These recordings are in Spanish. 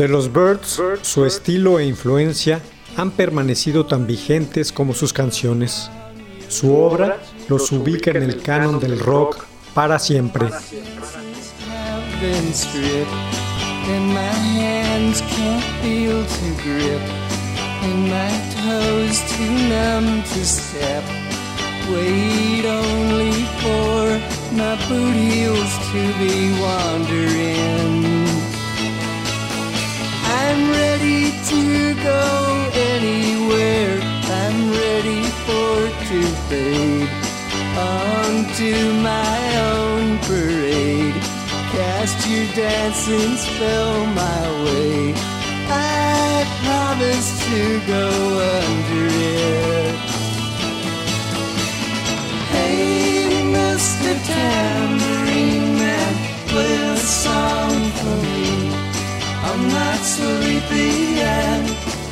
De los Birds, su estilo e influencia han permanecido tan vigentes como sus canciones. Su obra los ubica en el canon del rock para siempre. Wait only for my to be wandering. I'm ready to go anywhere. I'm ready for to fade onto my own parade. Cast your dancing spell my way. I promise to go under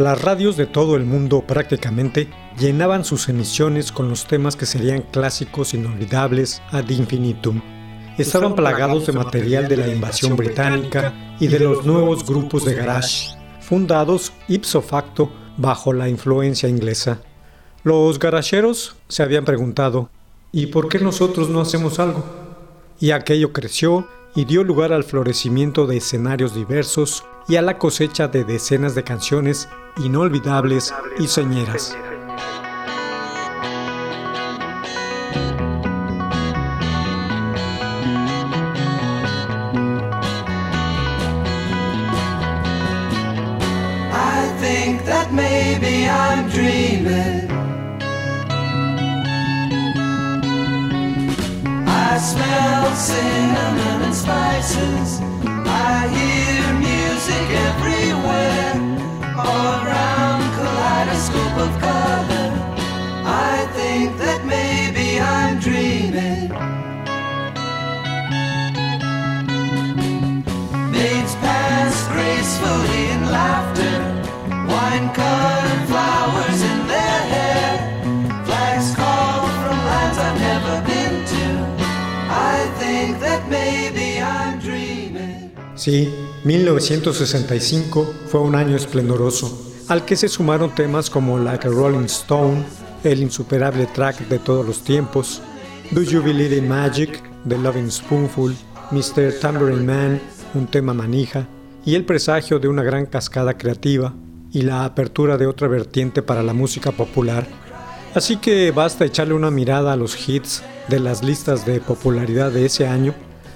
las radios de todo el mundo prácticamente llenaban sus emisiones con los temas que serían clásicos inolvidables ad infinitum. Estaban plagados de material de la invasión británica y de los nuevos grupos de garage, fundados ipso facto bajo la influencia inglesa. Los garajeros se habían preguntado, ¿y por qué nosotros no hacemos algo? Y aquello creció y dio lugar al florecimiento de escenarios diversos y a la cosecha de decenas de canciones inolvidables y señeras. Smell cinnamon and spices. I hear music everywhere. All around kaleidoscope of color. Sí, 1965 fue un año esplendoroso, al que se sumaron temas como Like a Rolling Stone, el insuperable track de todos los tiempos, Do You Believe in Magic, The Loving Spoonful, Mr. Tambourine Man, un tema manija, y el presagio de una gran cascada creativa y la apertura de otra vertiente para la música popular. Así que basta echarle una mirada a los hits de las listas de popularidad de ese año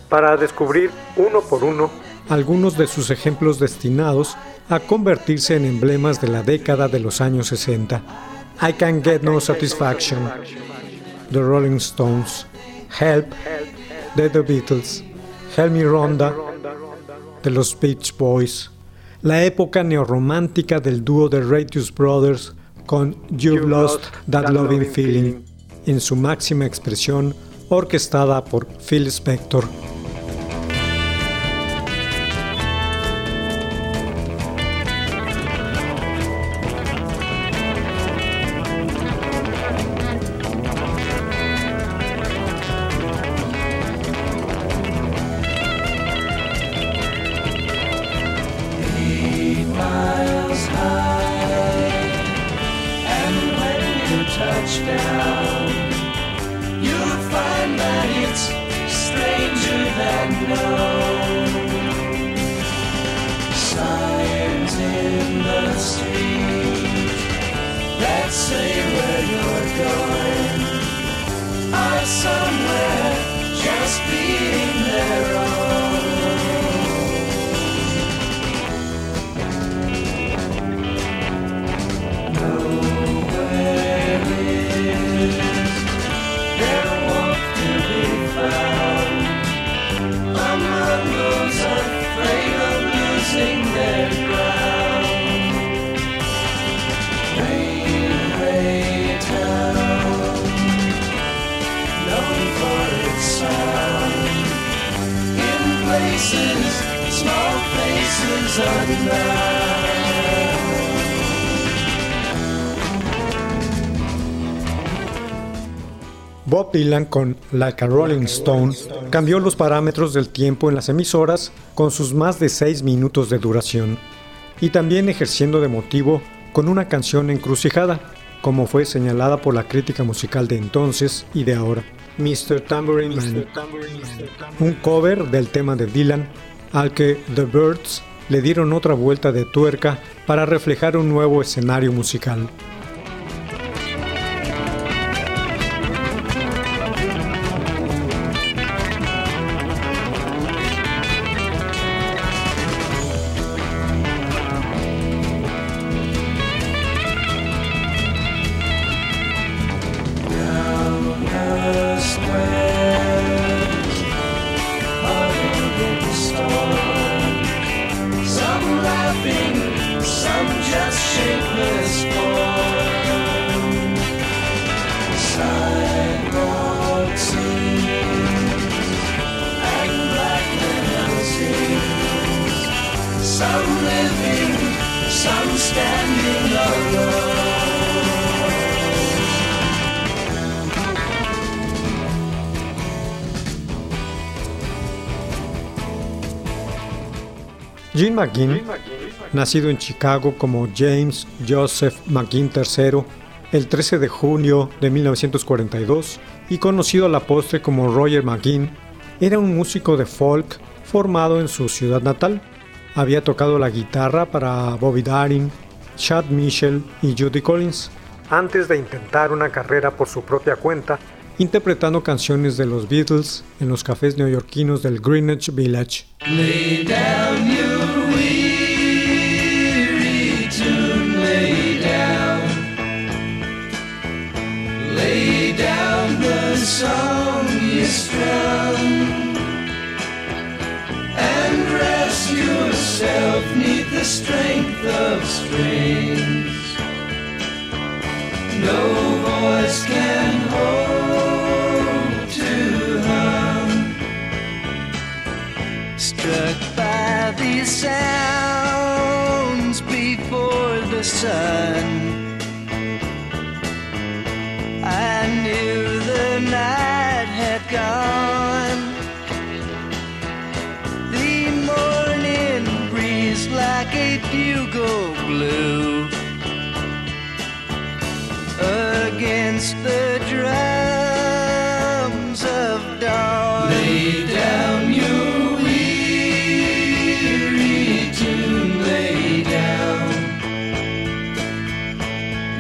para descubrir uno por uno algunos de sus ejemplos destinados a convertirse en emblemas de la década de los años 60. I Can Get No Satisfaction, The Rolling Stones, Help, de The Beatles, Help Me Ronda, de los Beach Boys, la época neorromántica del dúo de Radius Brothers con You've Lost That Loving Feeling, en su máxima expresión, orquestada por Phil Spector. you'll find that it's stranger than known. Signs in the street that say where you're going are somewhere. Bob Dylan con Like a Rolling Stone cambió los parámetros del tiempo en las emisoras con sus más de 6 minutos de duración y también ejerciendo de motivo con una canción encrucijada, como fue señalada por la crítica musical de entonces y de ahora, Mr. Tambourine Man, un cover del tema de Dylan al que The Birds le dieron otra vuelta de tuerca para reflejar un nuevo escenario musical. Gene McGinn, nacido en Chicago como James Joseph McGinn III el 13 de junio de 1942 y conocido a la postre como Roger McGinn, era un músico de folk formado en su ciudad natal. Había tocado la guitarra para Bobby Darin, Chad Mitchell y Judy Collins, antes de intentar una carrera por su propia cuenta, interpretando canciones de los Beatles en los cafés neoyorquinos del Greenwich Village. The strength of strings. No voice can hold to hum. Struck by these sounds before the sun. I knew the night had gone. Like a bugle blew against the drums of dawn. Lay down your weary tune, lay down.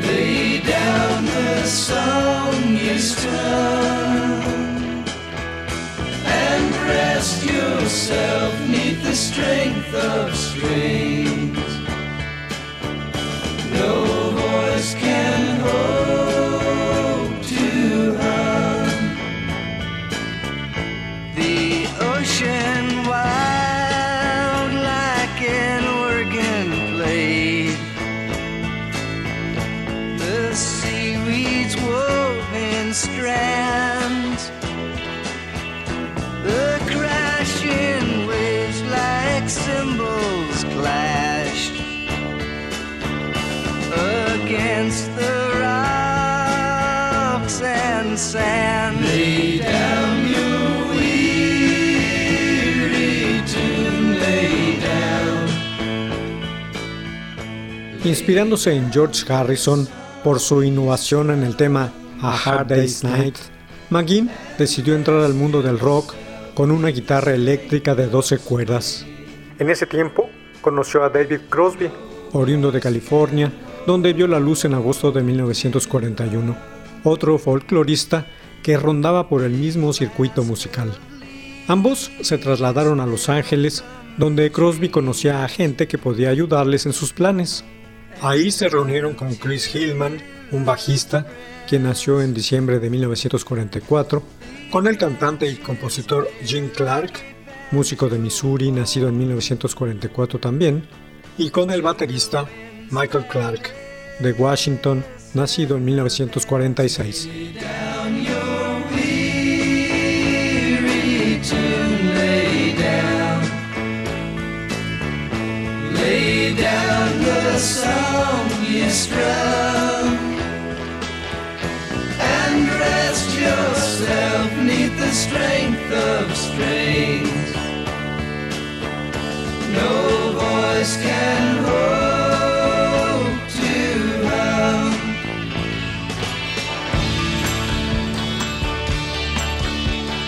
Lay down the song you strung and rest yourself neath the strength of cymbals clashed against the rocks and sand. Lay down lay down. Inspirándose en George Harrison por su innovación en el tema A Hard Day's Night, McGinn decidió entrar al mundo del rock con una guitarra eléctrica de 12 cuerdas. En ese tiempo conoció a David Crosby, oriundo de California, donde vio la luz en agosto de 1941, otro folclorista que rondaba por el mismo circuito musical. Ambos se trasladaron a Los Ángeles, donde Crosby conocía a gente que podía ayudarles en sus planes. Ahí se reunieron con Chris Hillman, un bajista, quien nació en diciembre de 1944, con el cantante y compositor Jim Clark, músico de Missouri, nacido en 1944 también, y con el baterista Michael Clark, de Washington, nacido en 1946. strength of strings.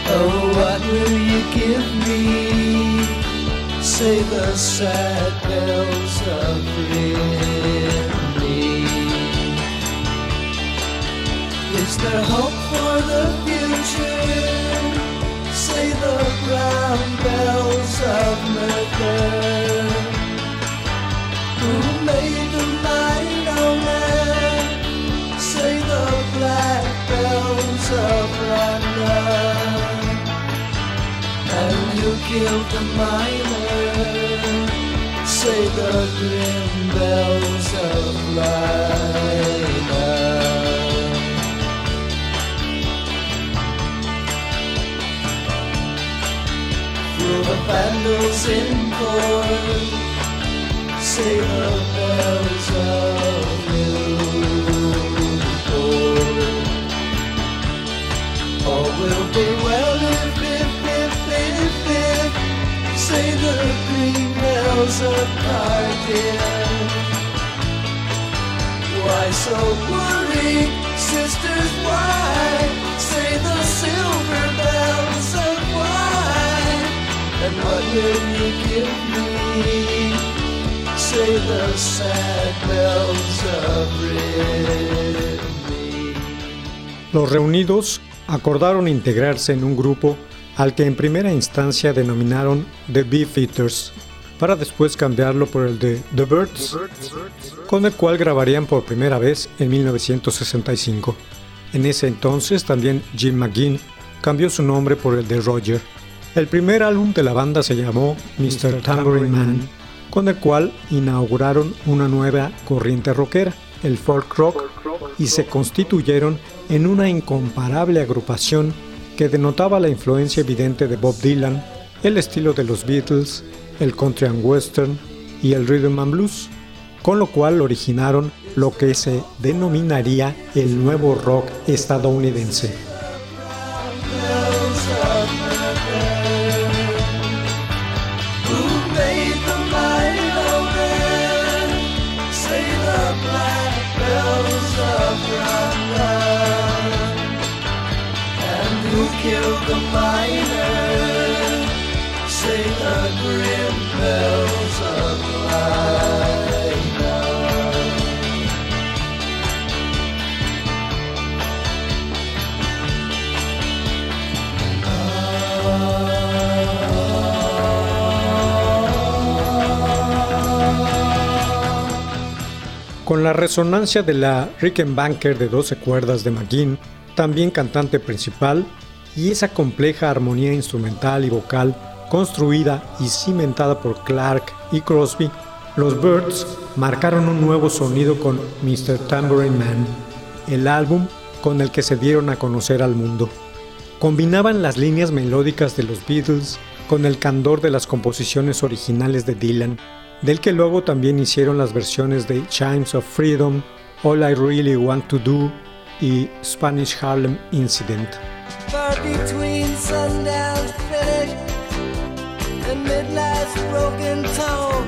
Oh, what will you give me? Say the sad bells of killed the miner? Say the grim bells of light. the vandals in corn say the bells of Newport. All will be well say the green bells of Cardiff. Why so worried, sisters? Why say the silver bells of Los reunidos acordaron integrarse en un grupo al que en primera instancia denominaron The Beefeaters, para después cambiarlo por el de The Birds, con el cual grabarían por primera vez en 1965. En ese entonces también Jim McGinn cambió su nombre por el de Roger. El primer álbum de la banda se llamó Mr. Tambourine Man, con el cual inauguraron una nueva corriente rockera, el folk rock, y se constituyeron en una incomparable agrupación que denotaba la influencia evidente de Bob Dylan, el estilo de los Beatles, el country and western y el rhythm and blues, con lo cual originaron lo que se denominaría el nuevo rock estadounidense. Con la resonancia de la Rickenbacker de 12 cuerdas de McGinn, también cantante principal, y esa compleja armonía instrumental y vocal construida y cimentada por Clark y Crosby, los Birds marcaron un nuevo sonido con Mr. Tambourine Man, el álbum con el que se dieron a conocer al mundo. Combinaban las líneas melódicas de los Beatles con el candor de las composiciones originales de Dylan, del que luego también hicieron las versiones de Chimes of Freedom, All I Really Want to Do y Spanish Harlem Incident. far between sundown's finish and midnight's broken tone.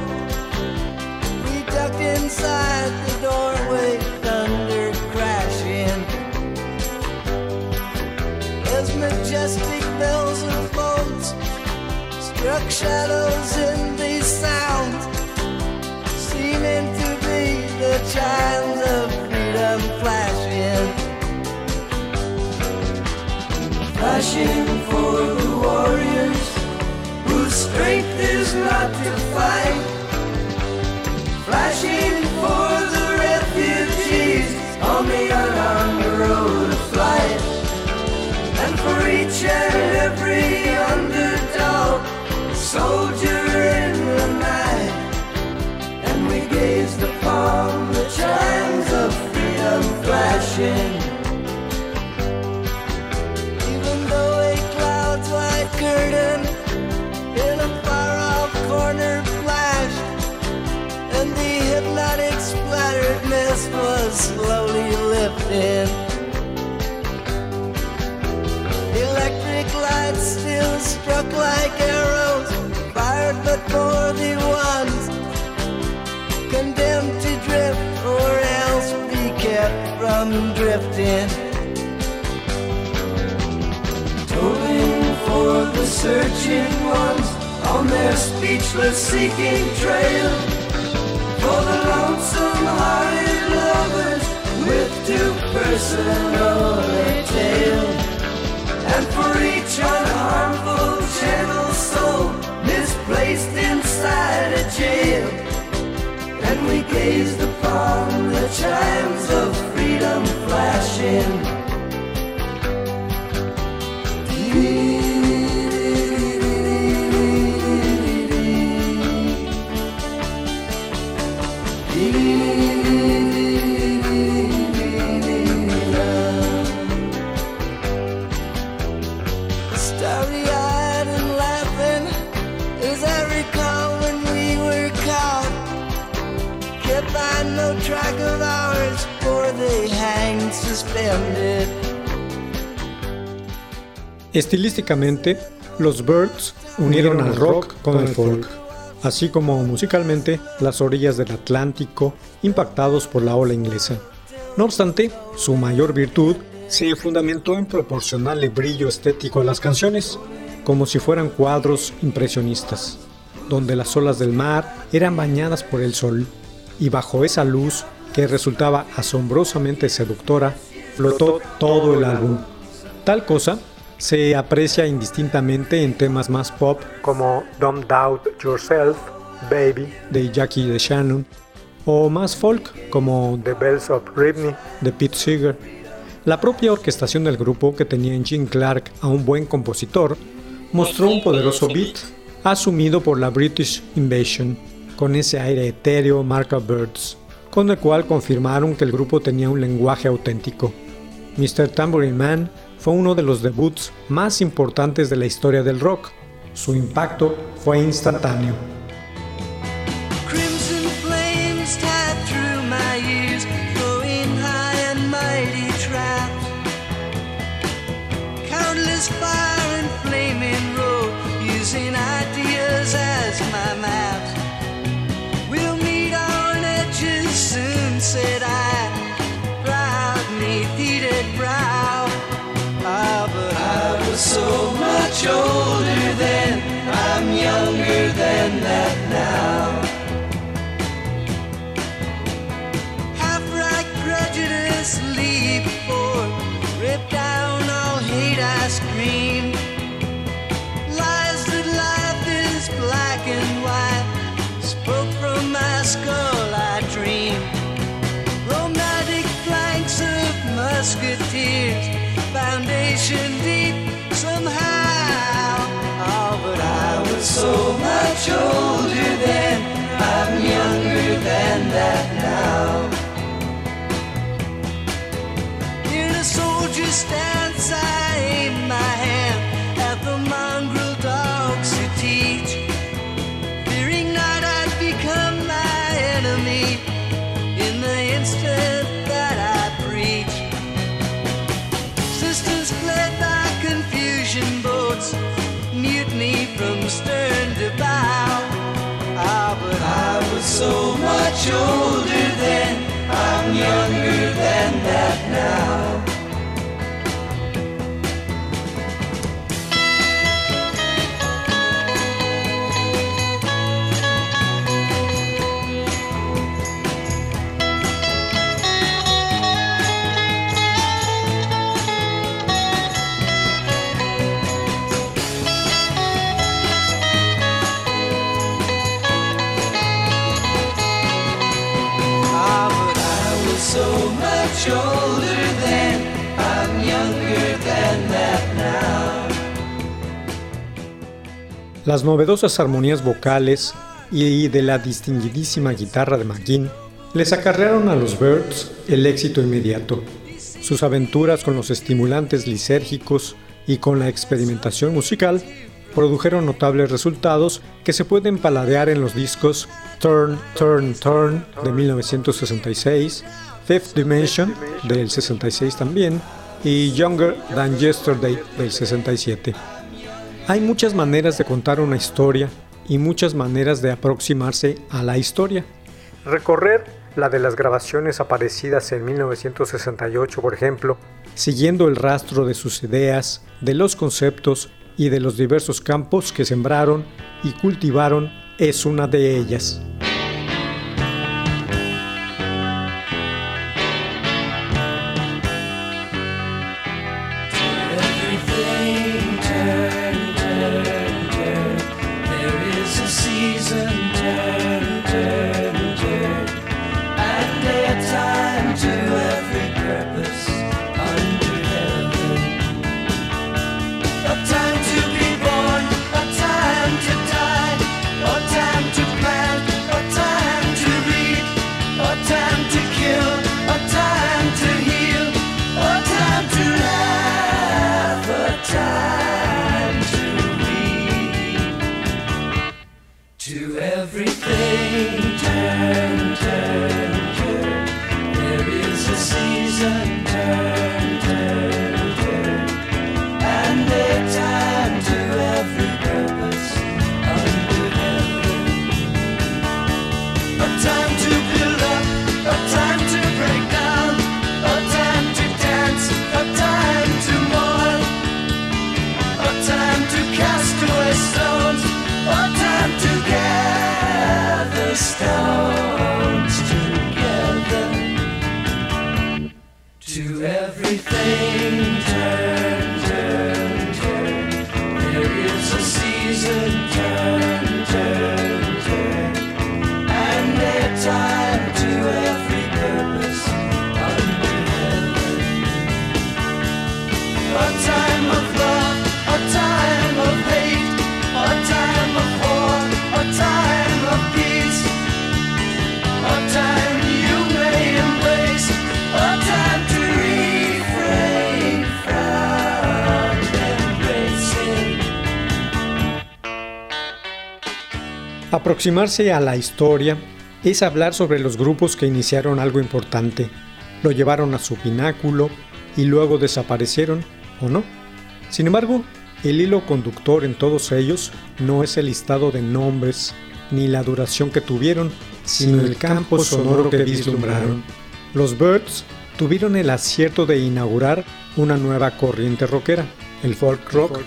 We ducked inside the doorway, thunder crashing. As majestic bells and boats struck shadows in the sun. Flashing for the warriors whose strength is not to fight. Flashing for the refugees on the unarmed road of flight. And for each and every underdog, soldier in the night. And we gazed upon the chimes of freedom flashing. Mist was slowly lifting. Electric lights still struck like arrows, fired but for the ones condemned to drift or else be kept from drifting. Tolling for the searching ones on their speechless seeking trail. For the lonesome hearted with two personal tale. And for each unharmful gentle soul misplaced inside a jail. And we gazed upon the chimes of freedom flashing. Estilísticamente, los Birds unieron al rock con el folk, así como musicalmente las orillas del Atlántico impactados por la ola inglesa. No obstante, su mayor virtud se fundamentó en proporcionarle brillo estético a las canciones, como si fueran cuadros impresionistas, donde las olas del mar eran bañadas por el sol, y bajo esa luz, que resultaba asombrosamente seductora, flotó todo el álbum. Tal cosa se aprecia indistintamente en temas más pop como Don't Doubt Yourself, Baby de Jackie de Shannon, o más folk como The Bells of Ribney de Pete Seeger. La propia orquestación del grupo, que tenía en Gene Clark a un buen compositor, mostró un poderoso beat asumido por la British Invasion, con ese aire etéreo marca Birds, con el cual confirmaron que el grupo tenía un lenguaje auténtico. Mr. Tambourine Man fue uno de los debuts más importantes de la historia del rock. Su impacto fue instantáneo. show. I aim my hand at the mongrel dogs who teach. Fearing not I'd become my enemy in the instant that I preach. Fled by confusion boats, from stern to bow. Ah, but I was so much older Las novedosas armonías vocales y de la distinguidísima guitarra de McGinn les acarrearon a los Birds el éxito inmediato. Sus aventuras con los estimulantes lisérgicos y con la experimentación musical produjeron notables resultados que se pueden paladear en los discos Turn, Turn, Turn de 1966, Fifth Dimension del 66 también y Younger Than Yesterday del 67. Hay muchas maneras de contar una historia y muchas maneras de aproximarse a la historia. Recorrer la de las grabaciones aparecidas en 1968, por ejemplo, siguiendo el rastro de sus ideas, de los conceptos y de los diversos campos que sembraron y cultivaron, es una de ellas. Time to gather stones together. To everything turn, turn, turn. There is a season turn, Aproximarse a la historia es hablar sobre los grupos que iniciaron algo importante, lo llevaron a su pináculo y luego desaparecieron, ¿o no? Sin embargo, el hilo conductor en todos ellos no es el listado de nombres ni la duración que tuvieron, sino el campo sonoro que vislumbraron. Los Birds tuvieron el acierto de inaugurar una nueva corriente rockera, el folk rock.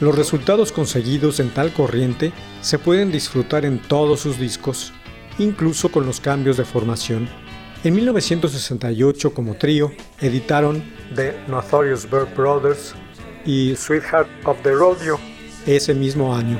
Los resultados conseguidos en tal corriente se pueden disfrutar en todos sus discos, incluso con los cambios de formación. En 1968 como trío editaron The Notorious Bird Brothers y Sweetheart of the Rodeo ese mismo año.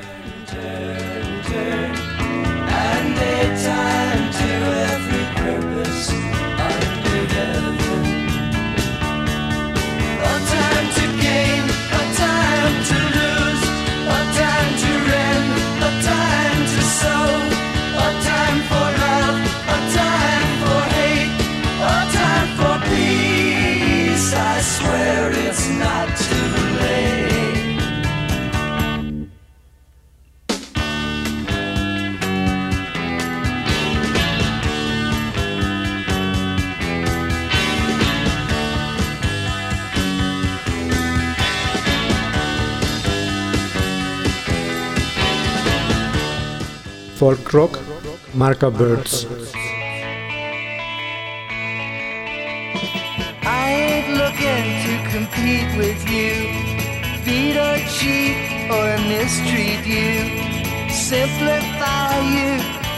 Folk rock, marca Birds. I to compete with you. Or cheat or mistreat you. Simplify you,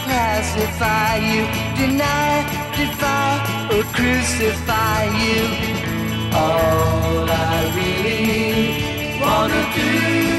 pacify you. Deny, defy, or crucify you. All I really wanna do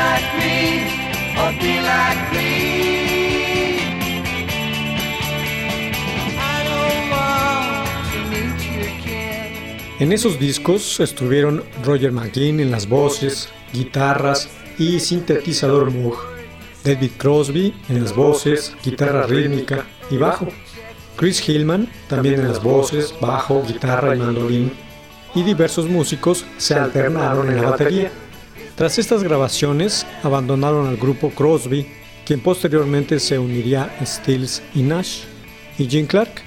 like me, or be like me. I don't want to meet you again. En esos discos estuvieron Roger McGuinn en las voces, guitarras y sintetizador Moog, David Crosby en las voces, guitarra rítmica y bajo, Chris Hillman también en las voces, bajo, guitarra y mandolín, y diversos músicos se alternaron en la batería. Tras estas grabaciones, abandonaron al grupo Crosby, quien posteriormente se uniría a Stills y Nash, y Jim Clark.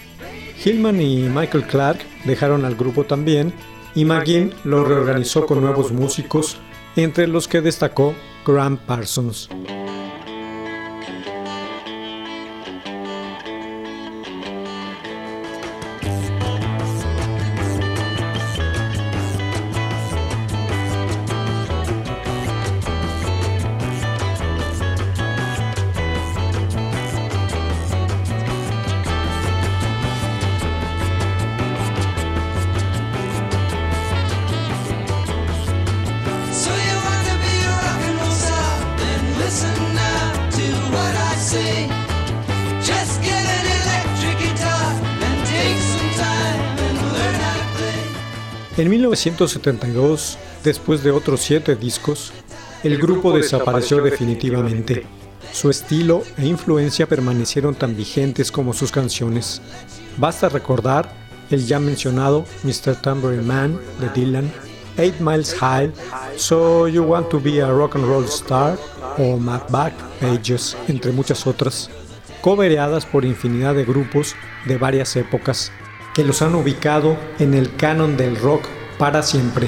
Hillman y Michael Clark dejaron al grupo también, y McGinn lo reorganizó con nuevos músicos, entre los que destacó Graham Parsons. En 1972, después de otros siete discos, el grupo desapareció definitivamente. Su estilo e influencia permanecieron tan vigentes como sus canciones. Basta recordar el ya mencionado Mr. Tambourine Man de Dylan, Eight Miles High, So You Want to Be a Rock and Roll Star o My Back Pages, entre muchas otras, cobereadas por infinidad de grupos de varias épocas, que los han ubicado en el canon del rock para siempre.